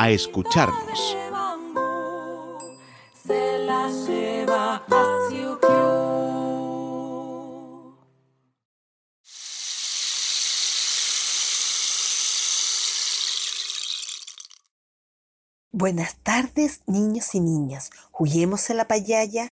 a escucharnos. Buenas tardes, niños y niñas. Juguemos en la payaya.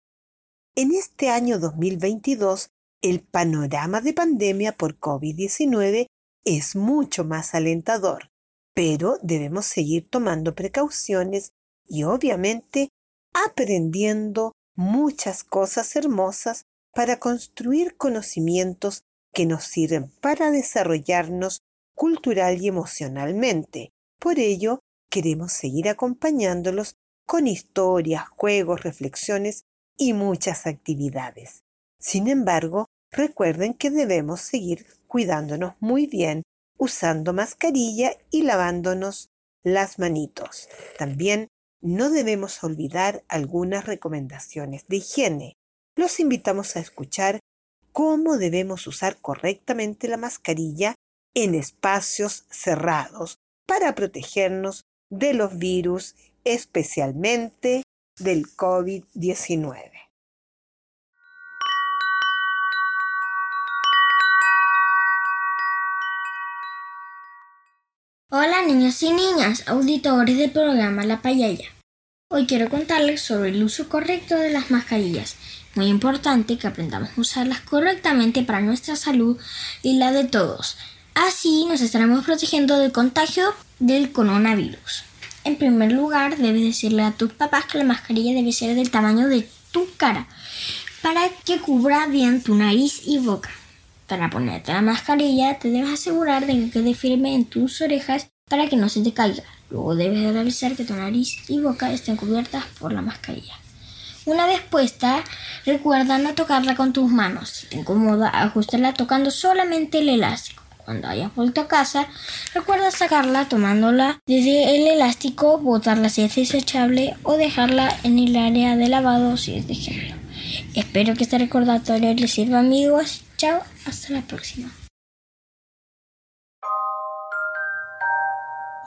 En este año 2022, el panorama de pandemia por COVID-19 es mucho más alentador pero debemos seguir tomando precauciones y obviamente aprendiendo muchas cosas hermosas para construir conocimientos que nos sirven para desarrollarnos cultural y emocionalmente. Por ello, queremos seguir acompañándolos con historias, juegos, reflexiones y muchas actividades. Sin embargo, recuerden que debemos seguir cuidándonos muy bien usando mascarilla y lavándonos las manitos. También no debemos olvidar algunas recomendaciones de higiene. Los invitamos a escuchar cómo debemos usar correctamente la mascarilla en espacios cerrados para protegernos de los virus, especialmente del COVID-19. Hola niños y niñas, auditores del programa La Payaya. Hoy quiero contarles sobre el uso correcto de las mascarillas. Muy importante que aprendamos a usarlas correctamente para nuestra salud y la de todos. Así nos estaremos protegiendo del contagio del coronavirus. En primer lugar, debes decirle a tus papás que la mascarilla debe ser del tamaño de tu cara para que cubra bien tu nariz y boca. Para ponerte la mascarilla te debes asegurar de que quede firme en tus orejas para que no se te caiga. Luego debes revisar que tu nariz y boca estén cubiertas por la mascarilla. Una vez puesta, recuerda no tocarla con tus manos. Si te incomoda, ajustarla tocando solamente el elástico. Cuando hayas vuelto a casa, recuerda sacarla tomándola desde el elástico, botarla si es desechable o dejarla en el área de lavado si es de género. Espero que este recordatorio les sirva amigos Chao, hasta la próxima.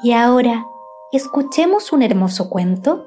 Y ahora, escuchemos un hermoso cuento.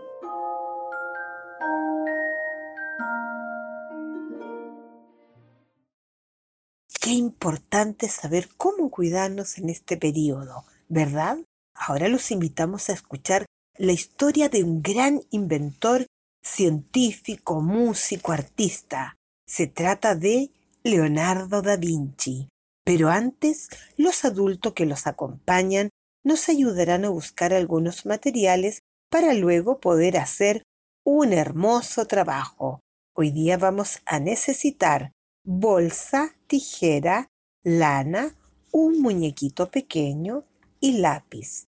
Qué importante saber cómo cuidarnos en este periodo, ¿verdad? Ahora los invitamos a escuchar la historia de un gran inventor, científico, músico, artista. Se trata de Leonardo da Vinci. Pero antes, los adultos que los acompañan nos ayudarán a buscar algunos materiales para luego poder hacer un hermoso trabajo. Hoy día vamos a necesitar bolsa, tijera, lana, un muñequito pequeño y lápiz.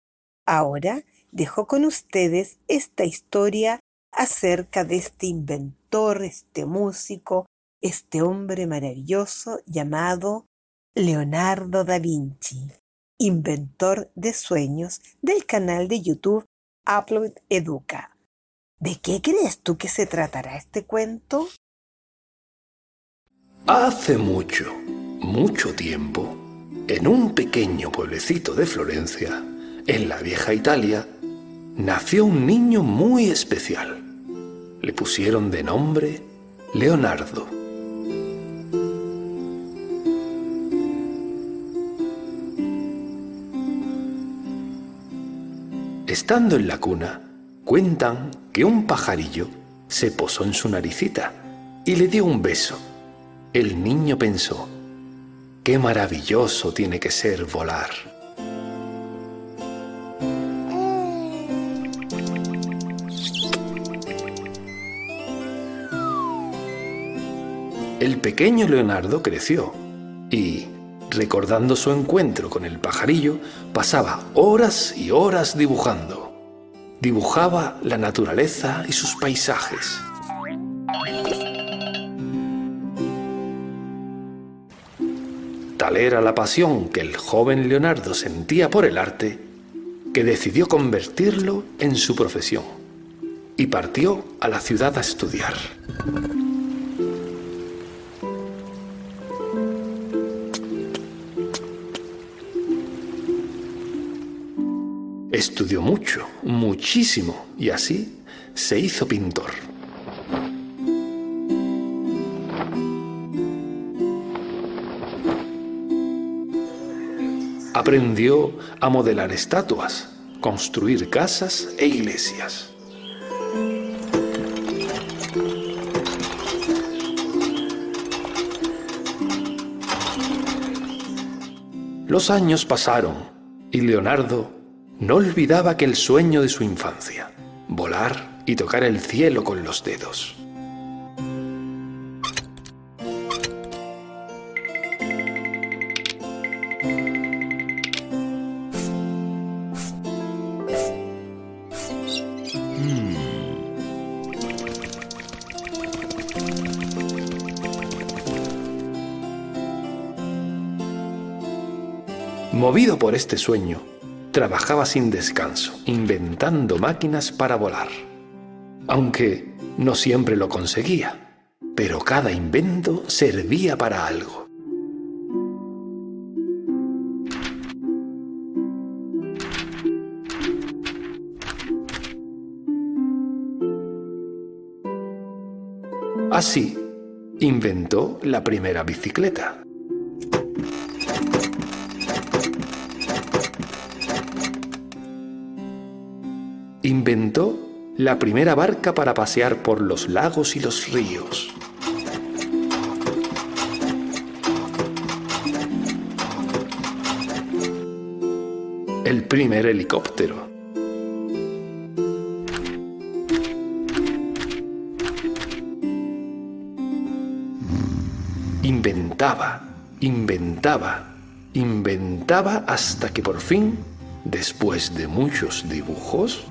Ahora dejo con ustedes esta historia acerca de este inventor, este músico, este hombre maravilloso llamado Leonardo da Vinci, inventor de sueños del canal de YouTube Upload Educa. ¿De qué crees tú que se tratará este cuento? Hace mucho, mucho tiempo, en un pequeño pueblecito de Florencia, en la vieja Italia, nació un niño muy especial. Le pusieron de nombre Leonardo. Estando en la cuna, Cuentan que un pajarillo se posó en su naricita y le dio un beso. El niño pensó, qué maravilloso tiene que ser volar. El pequeño Leonardo creció y, recordando su encuentro con el pajarillo, pasaba horas y horas dibujando. Dibujaba la naturaleza y sus paisajes. Tal era la pasión que el joven Leonardo sentía por el arte que decidió convertirlo en su profesión y partió a la ciudad a estudiar. Estudió mucho, muchísimo, y así se hizo pintor. Aprendió a modelar estatuas, construir casas e iglesias. Los años pasaron y Leonardo no olvidaba que el sueño de su infancia, volar y tocar el cielo con los dedos. Movido por este sueño, trabajaba sin descanso, inventando máquinas para volar. Aunque no siempre lo conseguía, pero cada invento servía para algo. Así, inventó la primera bicicleta. Inventó la primera barca para pasear por los lagos y los ríos. El primer helicóptero. Inventaba, inventaba, inventaba hasta que por fin, después de muchos dibujos,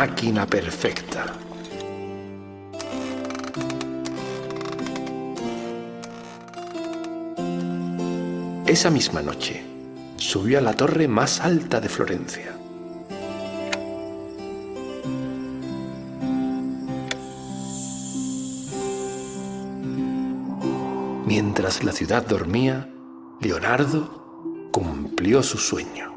máquina perfecta. Esa misma noche subió a la torre más alta de Florencia. Mientras la ciudad dormía, Leonardo cumplió su sueño.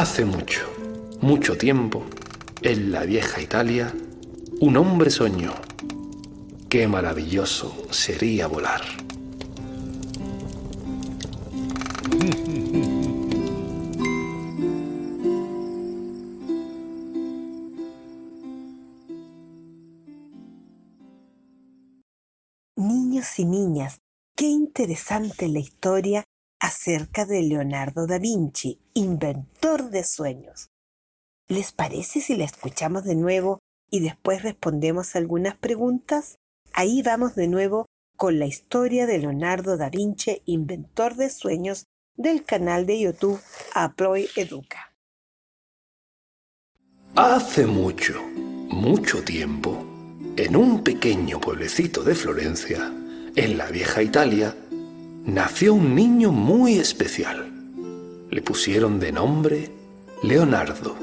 Hace mucho, mucho tiempo, en la vieja Italia, un hombre soñó. Qué maravilloso sería volar. Niños y niñas, qué interesante la historia acerca de Leonardo da Vinci, inventor de sueños. ¿Les parece si la escuchamos de nuevo y después respondemos algunas preguntas? Ahí vamos de nuevo con la historia de Leonardo da Vinci, inventor de sueños, del canal de YouTube Aproy Educa. Hace mucho, mucho tiempo, en un pequeño pueblecito de Florencia, en la vieja Italia, nació un niño muy especial. Le pusieron de nombre Leonardo.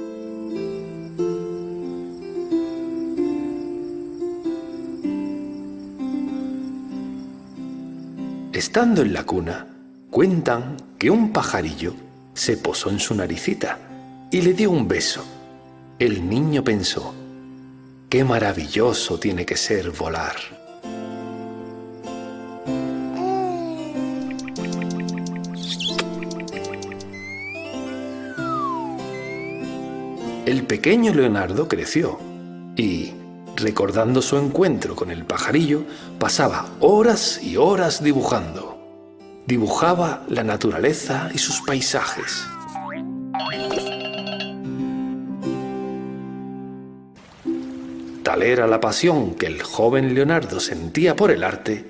Estando en la cuna, cuentan que un pajarillo se posó en su naricita y le dio un beso. El niño pensó, qué maravilloso tiene que ser volar. El pequeño Leonardo creció y, recordando su encuentro con el pajarillo, pasaba horas y horas dibujando. Dibujaba la naturaleza y sus paisajes. Tal era la pasión que el joven Leonardo sentía por el arte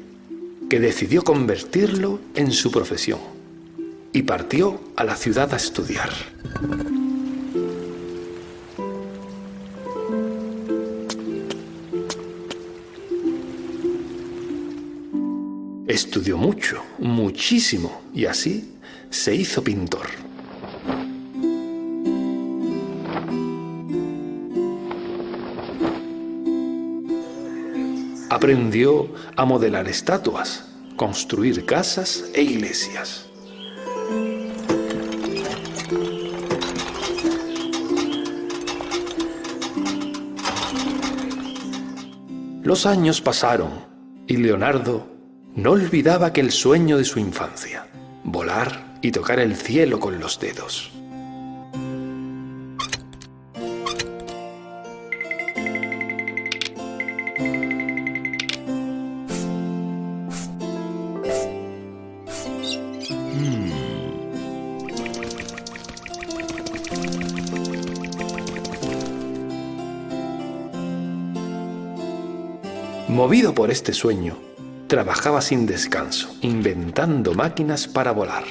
que decidió convertirlo en su profesión y partió a la ciudad a estudiar. Estudió mucho, muchísimo, y así se hizo pintor. Aprendió a modelar estatuas, construir casas e iglesias. Los años pasaron y Leonardo no olvidaba que el sueño de su infancia, volar y tocar el cielo con los dedos. Movido por este sueño, trabajaba sin descanso, inventando máquinas para volar.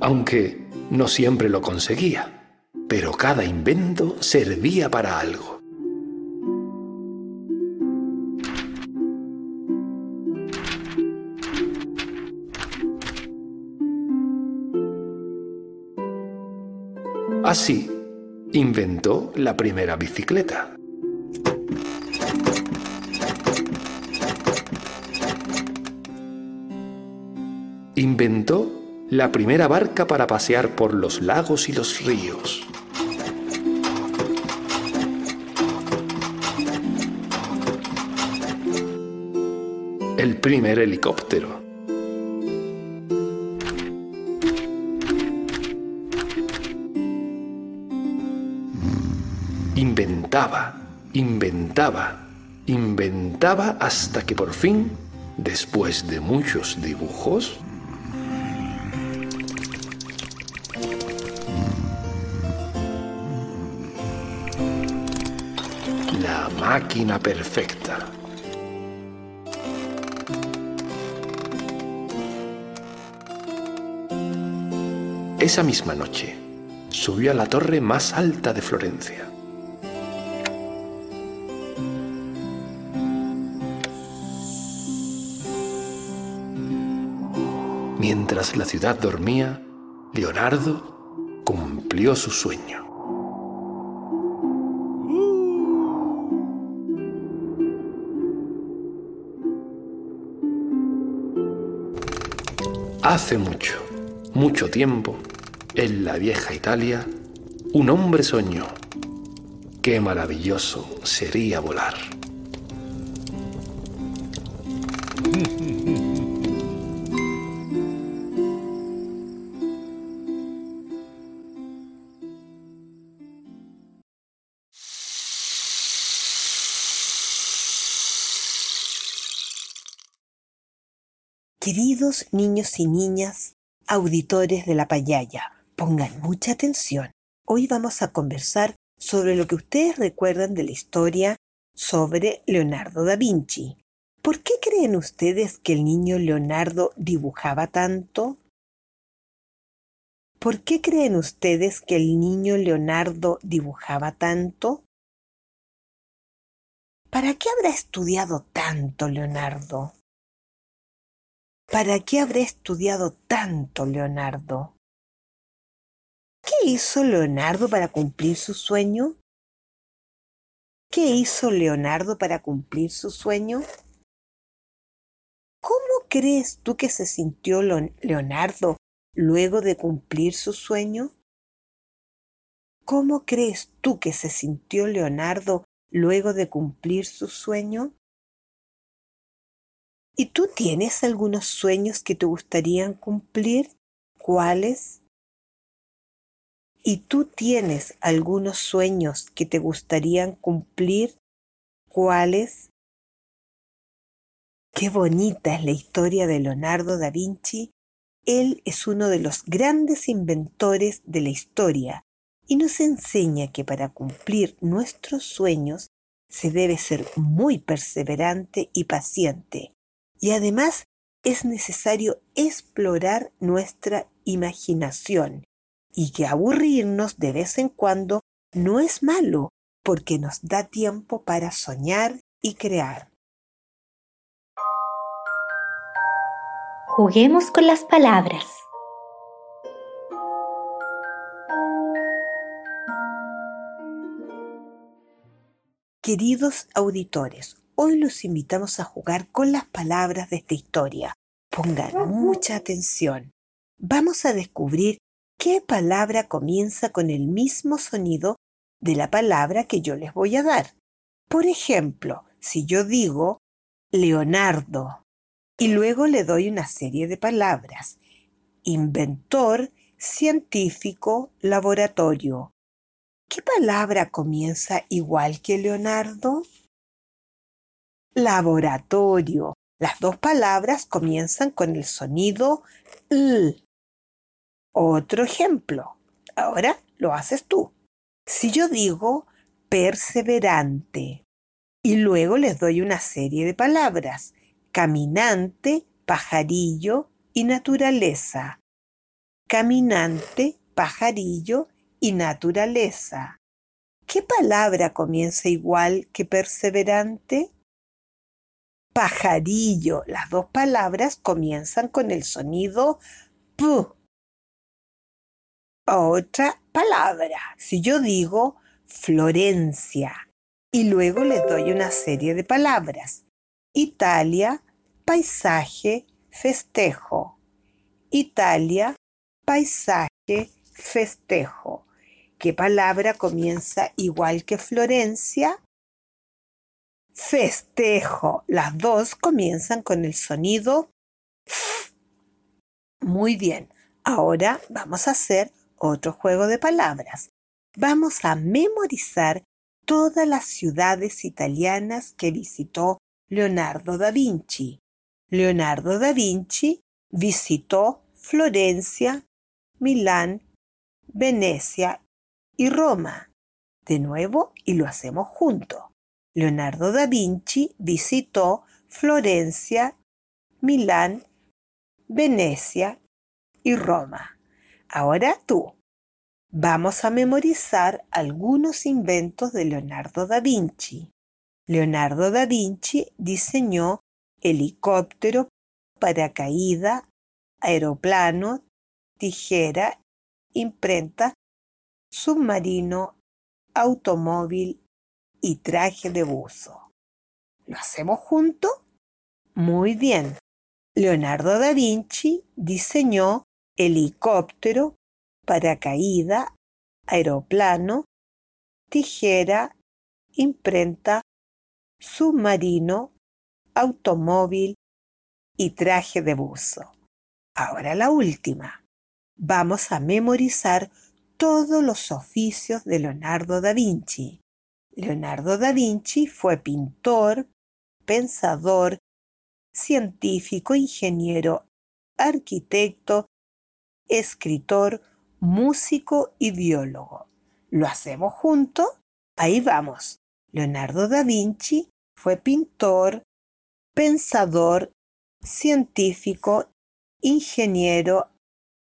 Aunque no siempre lo conseguía, pero cada invento servía para algo. Así, inventó la primera bicicleta. Inventó la primera barca para pasear por los lagos y los ríos. El primer helicóptero. Inventaba, inventaba, inventaba hasta que por fin, después de muchos dibujos, máquina perfecta. Esa misma noche subió a la torre más alta de Florencia. Mientras la ciudad dormía, Leonardo cumplió su sueño. Hace mucho, mucho tiempo, en la vieja Italia, un hombre soñó. Qué maravilloso sería volar. Niños y niñas, auditores de la payaya, pongan mucha atención. Hoy vamos a conversar sobre lo que ustedes recuerdan de la historia sobre Leonardo da Vinci. ¿Por qué creen ustedes que el niño Leonardo dibujaba tanto? ¿Por qué creen ustedes que el niño Leonardo dibujaba tanto? ¿Para qué habrá estudiado tanto Leonardo? ¿Para qué habré estudiado tanto, Leonardo? ¿Qué hizo Leonardo para cumplir su sueño? ¿Qué hizo Leonardo para cumplir su sueño? ¿Cómo crees tú que se sintió Leonardo luego de cumplir su sueño? ¿Cómo crees tú que se sintió Leonardo luego de cumplir su sueño? ¿Y tú tienes algunos sueños que te gustarían cumplir? ¿Cuáles? ¿Y tú tienes algunos sueños que te gustarían cumplir? ¿Cuáles? Qué bonita es la historia de Leonardo da Vinci. Él es uno de los grandes inventores de la historia y nos enseña que para cumplir nuestros sueños se debe ser muy perseverante y paciente. Y además es necesario explorar nuestra imaginación y que aburrirnos de vez en cuando no es malo porque nos da tiempo para soñar y crear. Juguemos con las palabras. Queridos auditores, hoy los invitamos a jugar con las palabras de esta historia. Pongan mucha atención. Vamos a descubrir qué palabra comienza con el mismo sonido de la palabra que yo les voy a dar. Por ejemplo, si yo digo Leonardo y luego le doy una serie de palabras, inventor, científico, laboratorio, ¿Qué palabra comienza igual que Leonardo? Laboratorio. Las dos palabras comienzan con el sonido L. Otro ejemplo. Ahora lo haces tú. Si yo digo perseverante y luego les doy una serie de palabras, caminante, pajarillo y naturaleza. Caminante, pajarillo y naturaleza. ¿Qué palabra comienza igual que perseverante? Pajarillo. Las dos palabras comienzan con el sonido P. Otra palabra. Si yo digo Florencia y luego les doy una serie de palabras. Italia, paisaje, festejo. Italia, paisaje, festejo. ¿Qué palabra comienza igual que Florencia? Festejo. Las dos comienzan con el sonido. Muy bien. Ahora vamos a hacer otro juego de palabras. Vamos a memorizar todas las ciudades italianas que visitó Leonardo da Vinci. Leonardo da Vinci visitó Florencia, Milán, Venecia y Roma. De nuevo, y lo hacemos juntos. Leonardo da Vinci visitó Florencia, Milán, Venecia y Roma. Ahora tú. Vamos a memorizar algunos inventos de Leonardo da Vinci. Leonardo da Vinci diseñó helicóptero, paracaída, aeroplano, tijera, imprenta submarino, automóvil y traje de buzo. ¿Lo hacemos juntos? Muy bien. Leonardo da Vinci diseñó helicóptero, paracaída, aeroplano, tijera, imprenta, submarino, automóvil y traje de buzo. Ahora la última. Vamos a memorizar todos los oficios de Leonardo da Vinci. Leonardo da Vinci fue pintor, pensador, científico, ingeniero, arquitecto, escritor, músico y biólogo. ¿Lo hacemos juntos? Ahí vamos. Leonardo da Vinci fue pintor, pensador, científico, ingeniero,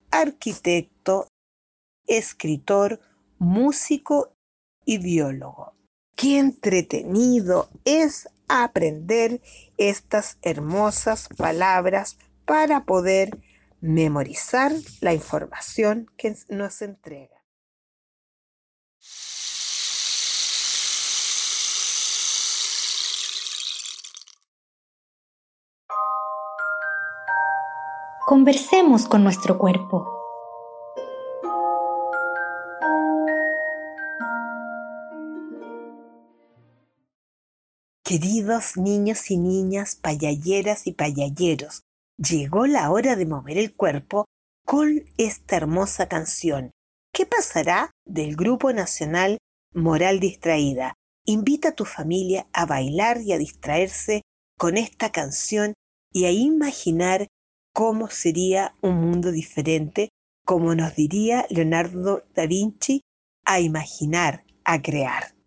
arquitecto, escritor, músico y biólogo. Qué entretenido es aprender estas hermosas palabras para poder memorizar la información que nos entrega. Conversemos con nuestro cuerpo. Queridos niños y niñas, payalleras y payalleros, llegó la hora de mover el cuerpo con esta hermosa canción. ¿Qué pasará del Grupo Nacional Moral Distraída? Invita a tu familia a bailar y a distraerse con esta canción y a imaginar cómo sería un mundo diferente, como nos diría Leonardo da Vinci, a imaginar, a crear.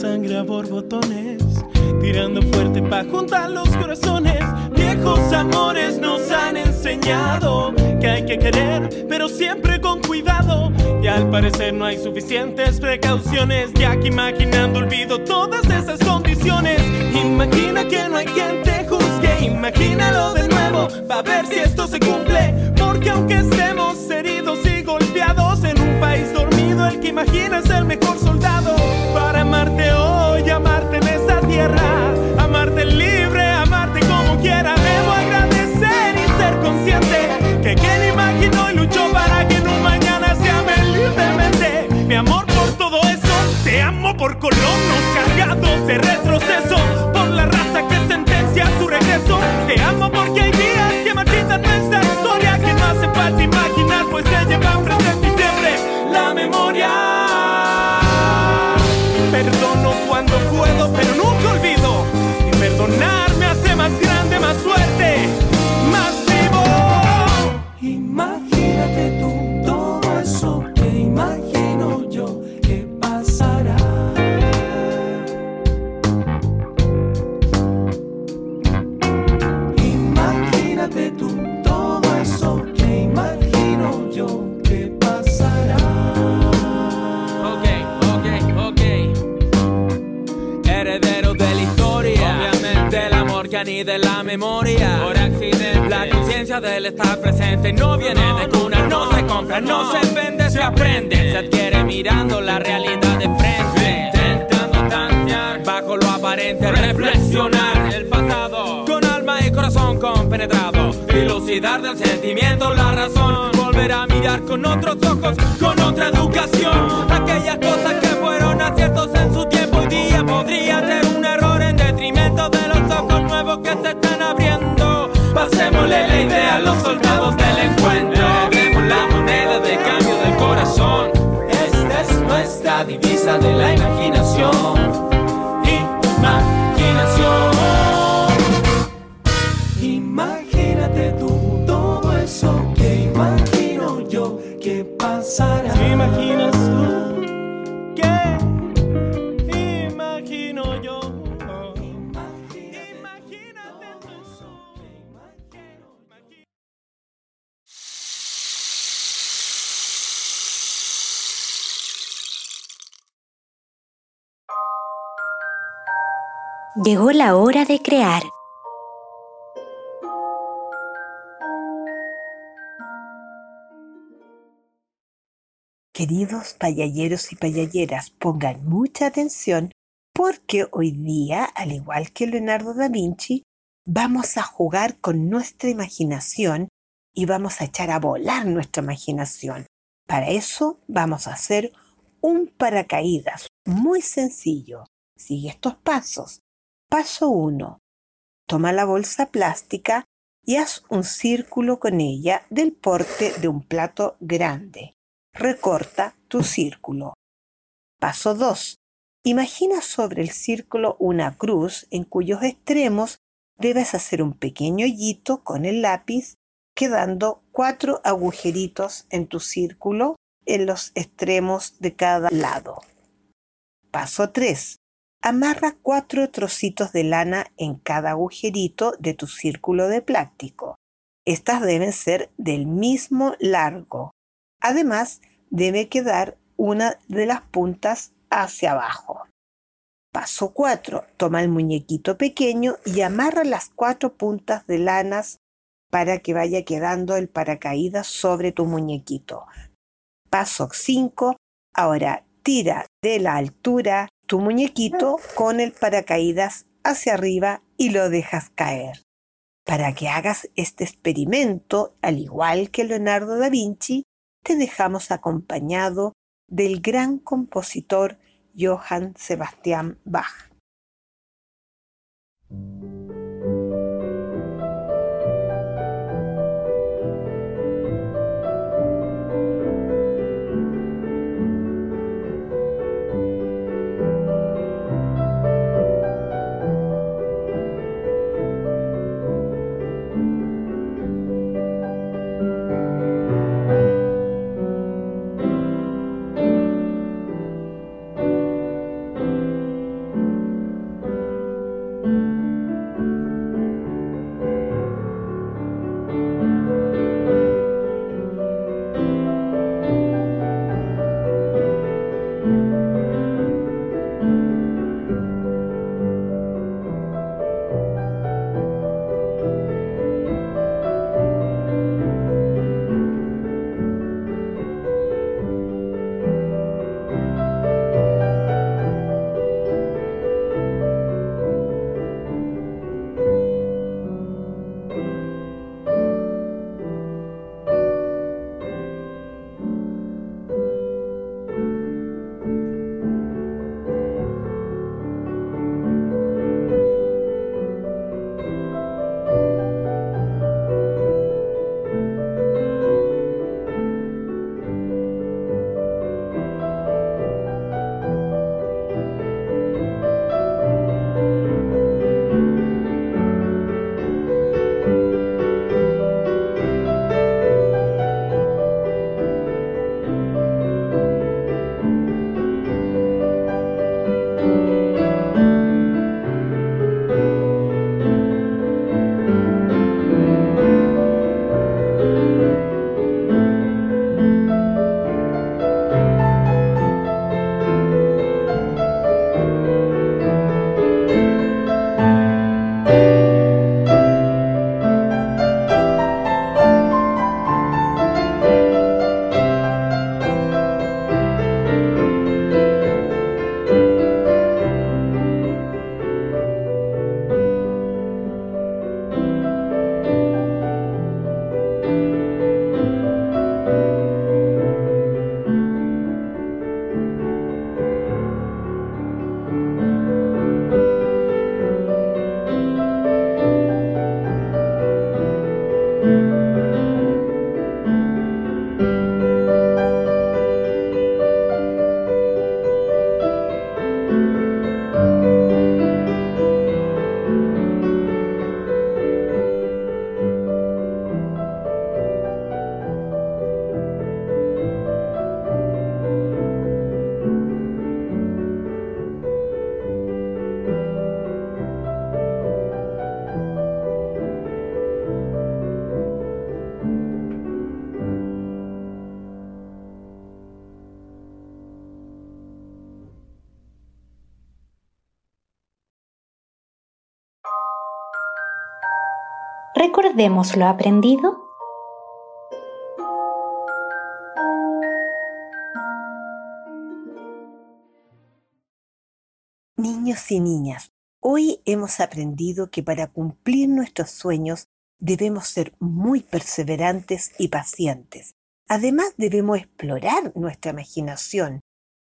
Sangre a borbotones, tirando fuerte para juntar los corazones. Viejos amores nos han enseñado que hay que querer, pero siempre con cuidado. Y al parecer no hay suficientes precauciones, de retroceso, por la raza que sentencia su regreso. Te amo porque hay días que marchitan nuestra historia, que no hace falta imaginar, pues se lleva presente y siempre la memoria. Perdono cuando puedo, pero nunca olvido. Y perdonar me hace más grande, más fuerte, la memoria. Por accidente, la conciencia del estar presente no viene de cuna, no se compra, no se vende, se aprende. Se adquiere mirando la realidad de frente. Intentando tantear bajo lo aparente, reflexionar el pasado. Con alma y corazón compenetrado, dilucidar del sentimiento la razón. Volver a mirar con otros ojos, con otra educación. Aquellas cosas que que se están abriendo. Pasémosle la idea a los soldados del encuentro. Demos la moneda de cambio del corazón. Esta es nuestra divisa de la. Imaginación. Llegó la hora de crear. Queridos payalleros y payalleras, pongan mucha atención porque hoy día, al igual que Leonardo da Vinci, vamos a jugar con nuestra imaginación y vamos a echar a volar nuestra imaginación. Para eso vamos a hacer un paracaídas muy sencillo. Sigue estos pasos. Paso 1. Toma la bolsa plástica y haz un círculo con ella del porte de un plato grande. Recorta tu círculo. Paso 2. Imagina sobre el círculo una cruz en cuyos extremos debes hacer un pequeño hoyito con el lápiz, quedando cuatro agujeritos en tu círculo en los extremos de cada lado. Paso 3. Amarra cuatro trocitos de lana en cada agujerito de tu círculo de plástico. Estas deben ser del mismo largo. Además, debe quedar una de las puntas hacia abajo. Paso 4. Toma el muñequito pequeño y amarra las cuatro puntas de lanas para que vaya quedando el paracaídas sobre tu muñequito. Paso 5. Ahora tira de la altura tu muñequito con el paracaídas hacia arriba y lo dejas caer. Para que hagas este experimento, al igual que Leonardo da Vinci, te dejamos acompañado del gran compositor Johann Sebastian Bach. Recordemos lo aprendido. Niños y niñas, hoy hemos aprendido que para cumplir nuestros sueños debemos ser muy perseverantes y pacientes. Además debemos explorar nuestra imaginación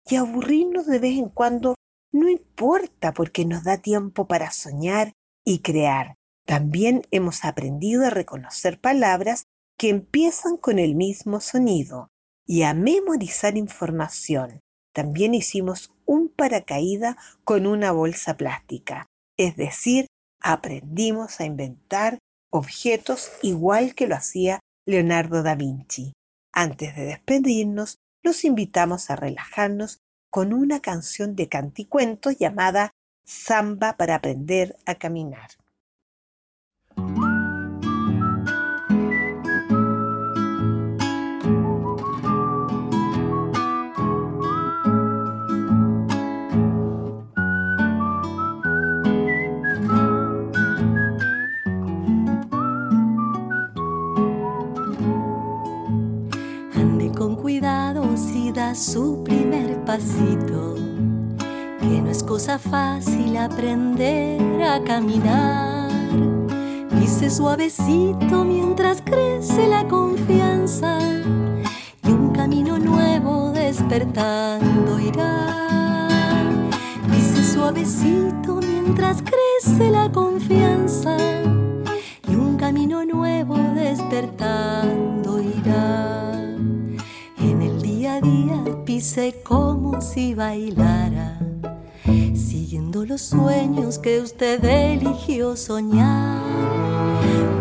y aburrirnos de vez en cuando no importa porque nos da tiempo para soñar y crear. También hemos aprendido a reconocer palabras que empiezan con el mismo sonido y a memorizar información. También hicimos un paracaída con una bolsa plástica, es decir, aprendimos a inventar objetos igual que lo hacía Leonardo da Vinci. Antes de despedirnos, los invitamos a relajarnos con una canción de canticuentos llamada Samba para aprender a caminar. Su primer pasito, que no es cosa fácil aprender a caminar. Dice suavecito mientras crece la confianza y un camino nuevo despertando irá. Dice suavecito mientras crece la confianza y un camino nuevo despertando irá día pise como si bailara, siguiendo los sueños que usted eligió soñar.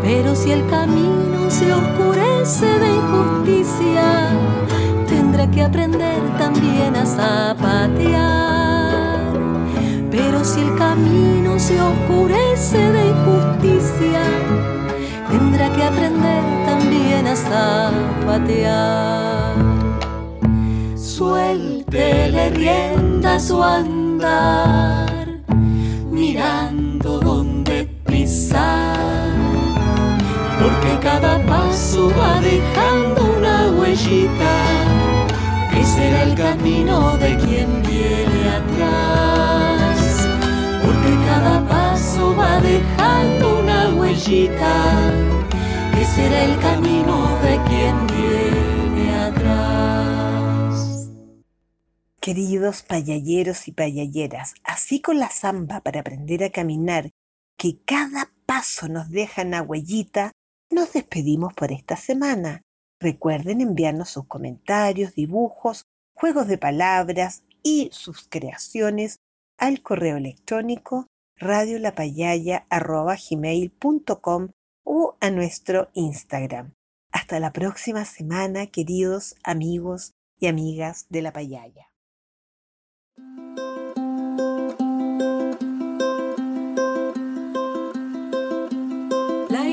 Pero si el camino se oscurece de injusticia, tendrá que aprender también a zapatear. Pero si el camino se oscurece de injusticia, tendrá que aprender también a zapatear. Suéltele rienda su andar, mirando va dejando una huellita, que será el camino de quien viene atrás, porque cada paso va dejando una huellita, que será el camino de quien viene atrás. Queridos payalleros y payalleras, así con la zamba para aprender a caminar, que cada paso nos deja una huellita, nos despedimos por esta semana. Recuerden enviarnos sus comentarios, dibujos, juegos de palabras y sus creaciones al correo electrónico radiolapayaya.com o a nuestro Instagram. Hasta la próxima semana, queridos amigos y amigas de la payaya.